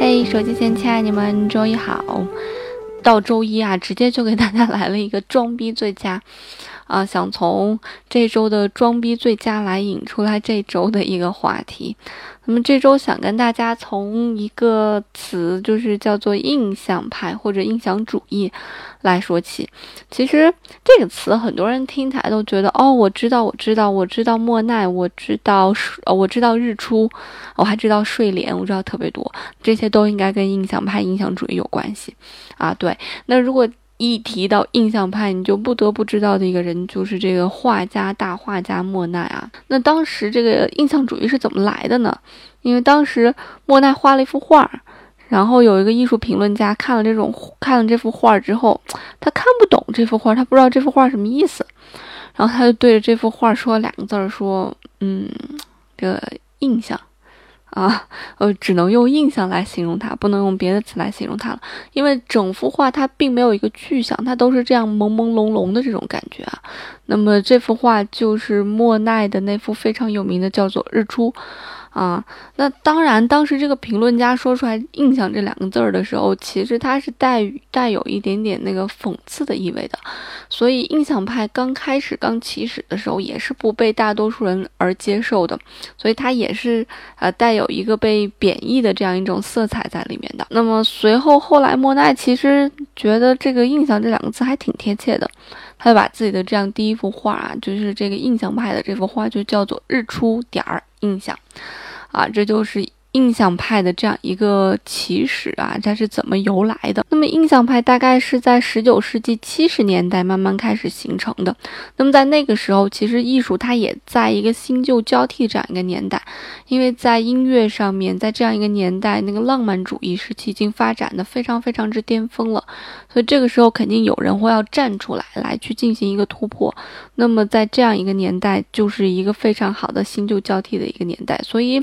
嘿，手机前亲爱你们，周一好！到周一啊，直接就给大家来了一个装逼最佳。啊，想从这周的装逼最佳来引出来这周的一个话题。那么这周想跟大家从一个词，就是叫做印象派或者印象主义来说起。其实这个词很多人听起来都觉得，哦，我知道，我知道，我知道莫奈，我知道，呃，我知道日出，我还知道睡莲，我知道特别多，这些都应该跟印象派、印象主义有关系啊。对，那如果。一提到印象派，你就不得不知道的一个人就是这个画家大画家莫奈啊。那当时这个印象主义是怎么来的呢？因为当时莫奈画了一幅画，然后有一个艺术评论家看了这种看了这幅画之后，他看不懂这幅画，他不知道这幅画什么意思，然后他就对着这幅画说两个字儿，说：“嗯，这个印象。”啊，呃，只能用印象来形容它，不能用别的词来形容它了。因为整幅画它并没有一个具象，它都是这样朦朦胧胧的这种感觉啊。那么这幅画就是莫奈的那幅非常有名的，叫做《日出》。啊，那当然，当时这个评论家说出来“印象”这两个字儿的时候，其实他是带带有一点点那个讽刺的意味的。所以，印象派刚开始刚起始的时候，也是不被大多数人而接受的。所以，它也是呃带有一个被贬义的这样一种色彩在里面的。那么，随后后来莫奈其实觉得这个“印象”这两个字还挺贴切的，他就把自己的这样第一幅画啊，就是这个印象派的这幅画，就叫做“日出点儿印象”。啊，这就是印象派的这样一个起始啊，它是怎么由来的？那么印象派大概是在十九世纪七十年代慢慢开始形成的。那么在那个时候，其实艺术它也在一个新旧交替这样一个年代，因为在音乐上面，在这样一个年代，那个浪漫主义时期已经发展的非常非常之巅峰了，所以这个时候肯定有人会要站出来，来去进行一个突破。那么在这样一个年代，就是一个非常好的新旧交替的一个年代，所以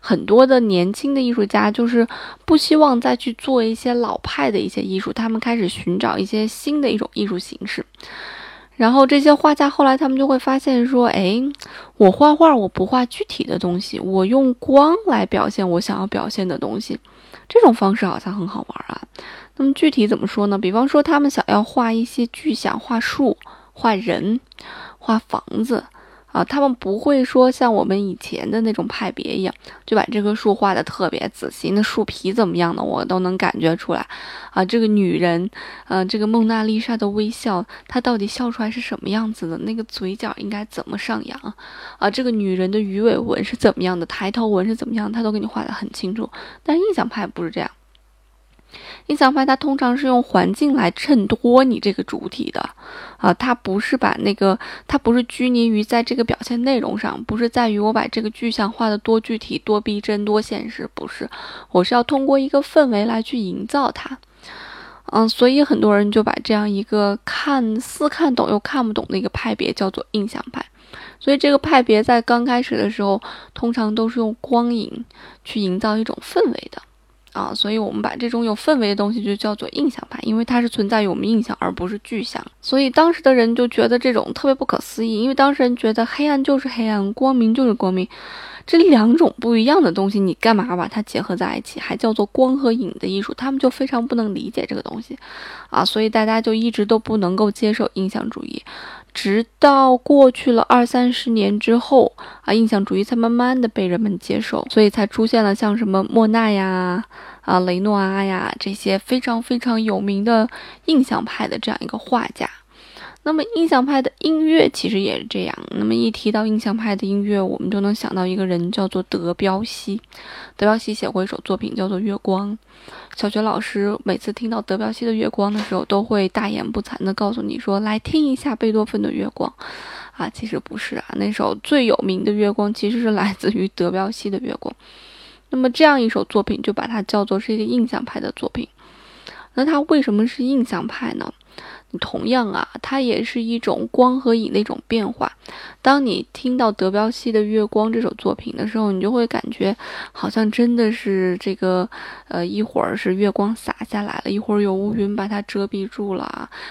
很多的。年轻的艺术家就是不希望再去做一些老派的一些艺术，他们开始寻找一些新的一种艺术形式。然后这些画家后来他们就会发现说：“哎，我画画我不画具体的东西，我用光来表现我想要表现的东西，这种方式好像很好玩啊。”那么具体怎么说呢？比方说他们想要画一些具象，画树、画人、画房子。啊，他们不会说像我们以前的那种派别一样，就把这棵树画的特别仔细，那树皮怎么样的我都能感觉出来。啊，这个女人，呃，这个蒙娜丽莎的微笑，她到底笑出来是什么样子的？那个嘴角应该怎么上扬？啊，这个女人的鱼尾纹是怎么样的？抬头纹是怎么样？她都给你画的很清楚。但印象派不是这样。印象派它通常是用环境来衬托你这个主体的，啊，它不是把那个，它不是拘泥于在这个表现内容上，不是在于我把这个具象化的多具体、多逼真、多现实，不是，我是要通过一个氛围来去营造它，嗯，所以很多人就把这样一个看似看懂又看不懂的一个派别叫做印象派，所以这个派别在刚开始的时候，通常都是用光影去营造一种氛围的。啊，所以我们把这种有氛围的东西就叫做印象派，因为它是存在于我们印象而不是具象。所以当时的人就觉得这种特别不可思议，因为当时人觉得黑暗就是黑暗，光明就是光明，这两种不一样的东西，你干嘛把它结合在一起，还叫做光和影的艺术？他们就非常不能理解这个东西，啊，所以大家就一直都不能够接受印象主义。直到过去了二三十年之后啊，印象主义才慢慢的被人们接受，所以才出现了像什么莫奈呀、啊雷诺阿呀这些非常非常有名的印象派的这样一个画家。那么印象派的音乐其实也是这样。那么一提到印象派的音乐，我们就能想到一个人叫做德彪西。德彪西写过一首作品叫做《月光》。小学老师每次听到德彪西的《月光》的时候，都会大言不惭地告诉你说：“来听一下贝多芬的《月光》。”啊，其实不是啊，那首最有名的《月光》其实是来自于德彪西的《月光》。那么这样一首作品，就把它叫做是一个印象派的作品。那它为什么是印象派呢？同样啊，它也是一种光和影的一种变化。当你听到德彪西的《月光》这首作品的时候，你就会感觉好像真的是这个，呃，一会儿是月光洒下来了，一会儿有乌云把它遮蔽住了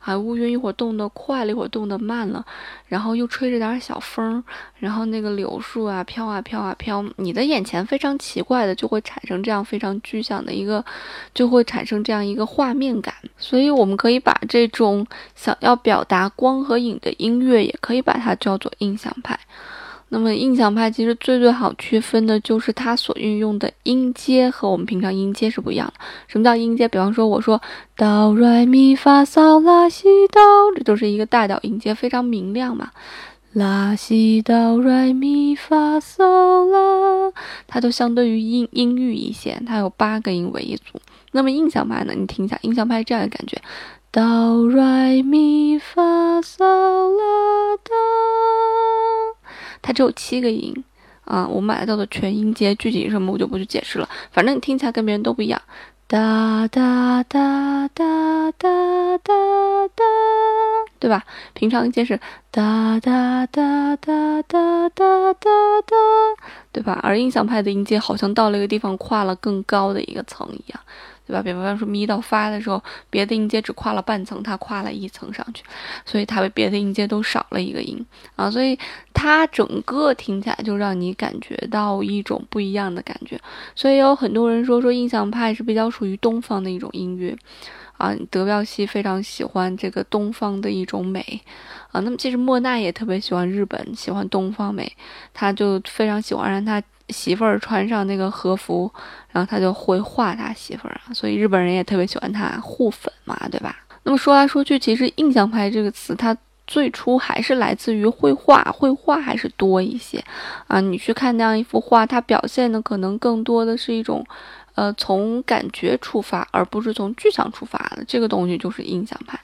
啊，乌云一会儿动得快了，一会儿动得慢了，然后又吹着点小风，然后那个柳树啊飘啊飘啊飘，你的眼前非常奇怪的就会产生这样非常具象的一个，就会产生这样一个画面感。所以我们可以把这种想要表达光和影的音乐，也可以把它叫做印象派。那么印象派其实最最好区分的就是它所运用的音阶和我们平常音阶是不一样的。什么叫音阶？比方说我说哆来咪发嗦拉西哆，这就是一个大调音阶，非常明亮嘛。拉西哆来咪发嗦拉，它都相对于音音域一些，它有八个音为一组。那么印象派呢？你听一下，印象派这样的感觉。哆来咪发嗦拉哆，它只有七个音啊，我们把它叫做全音阶，具体什么我就不去解释了。反正你听起来跟别人都不一样。哒哒哒哒哒哒哒，对吧？平常音阶是哒哒哒哒哒哒哒哒，对吧？而印象派的音阶好像到了一个地方跨了更高的一个层一样。对吧？比方说咪到发的时候，别的音阶只跨了半层，它跨了一层上去，所以它比别的音阶都少了一个音啊，所以它整个听起来就让你感觉到一种不一样的感觉。所以有很多人说说印象派是比较属于东方的一种音乐啊，德彪西非常喜欢这个东方的一种美啊。那么其实莫奈也特别喜欢日本，喜欢东方美，他就非常喜欢让他。媳妇儿穿上那个和服，然后他就会画他媳妇儿啊，所以日本人也特别喜欢他互粉嘛，对吧？那么说来说去，其实印象派这个词，它最初还是来自于绘画，绘画还是多一些啊。你去看那样一幅画，它表现的可能更多的是一种，呃，从感觉出发，而不是从具象出发的这个东西，就是印象派。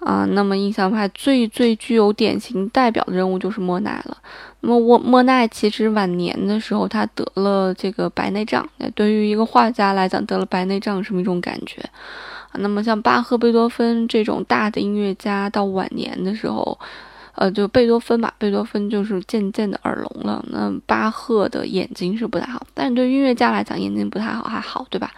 啊，那么印象派最最具有典型代表的人物就是莫奈了。那么莫莫奈其实晚年的时候，他得了这个白内障。那对于一个画家来讲，得了白内障是一种感觉？那么像巴赫、贝多芬这种大的音乐家，到晚年的时候，呃，就贝多芬吧，贝多芬就是渐渐的耳聋了。那巴赫的眼睛是不太好，但是对音乐家来讲，眼睛不太好还好，对吧？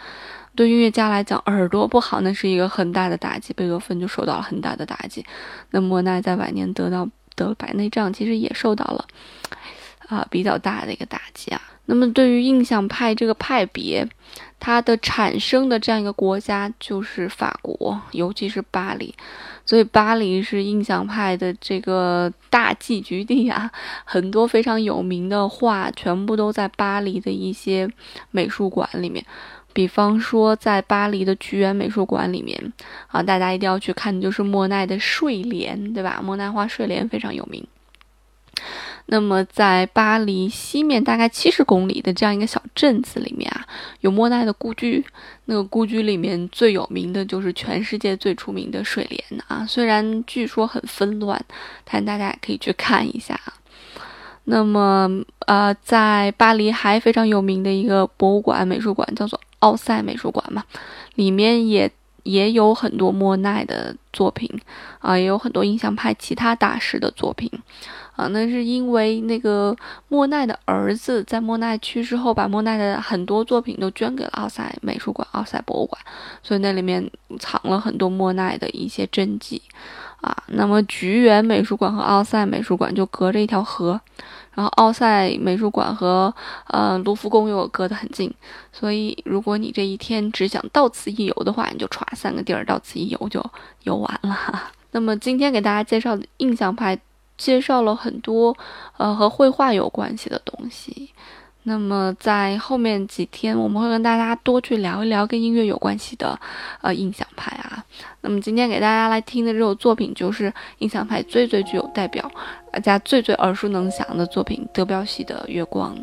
对音乐家来讲，耳朵不好那是一个很大的打击。贝多芬就受到了很大的打击。那莫奈在晚年得到得了白内障，其实也受到了啊比较大的一个打击啊。那么对于印象派这个派别，它的产生的这样一个国家就是法国，尤其是巴黎。所以巴黎是印象派的这个大寄居地啊，很多非常有名的画全部都在巴黎的一些美术馆里面。比方说，在巴黎的剧院美术馆里面啊，大家一定要去看的就是莫奈的睡莲，对吧？莫奈画睡莲非常有名。那么，在巴黎西面大概七十公里的这样一个小镇子里面啊，有莫奈的故居。那个故居里面最有名的就是全世界最出名的睡莲啊，虽然据说很纷乱，但大家也可以去看一下啊。那么，呃，在巴黎还非常有名的一个博物馆、美术馆叫做。奥赛美术馆嘛，里面也也有很多莫奈的作品啊，也有很多印象派其他大师的作品啊。那是因为那个莫奈的儿子在莫奈去世后，把莫奈的很多作品都捐给了奥赛美术馆、奥赛博物馆，所以那里面藏了很多莫奈的一些真迹啊。那么菊园美术馆和奥赛美术馆就隔着一条河。然后奥赛美术馆和呃卢浮宫又隔得很近，所以如果你这一天只想到此一游的话，你就歘三个地儿到此一游就游完了。那么今天给大家介绍的印象派，介绍了很多呃和绘画有关系的东西。那么在后面几天，我们会跟大家多去聊一聊跟音乐有关系的，呃，印象派啊。那么今天给大家来听的这首作品，就是印象派最最具有代表，大家最最耳熟能详的作品——德彪西的《月光》。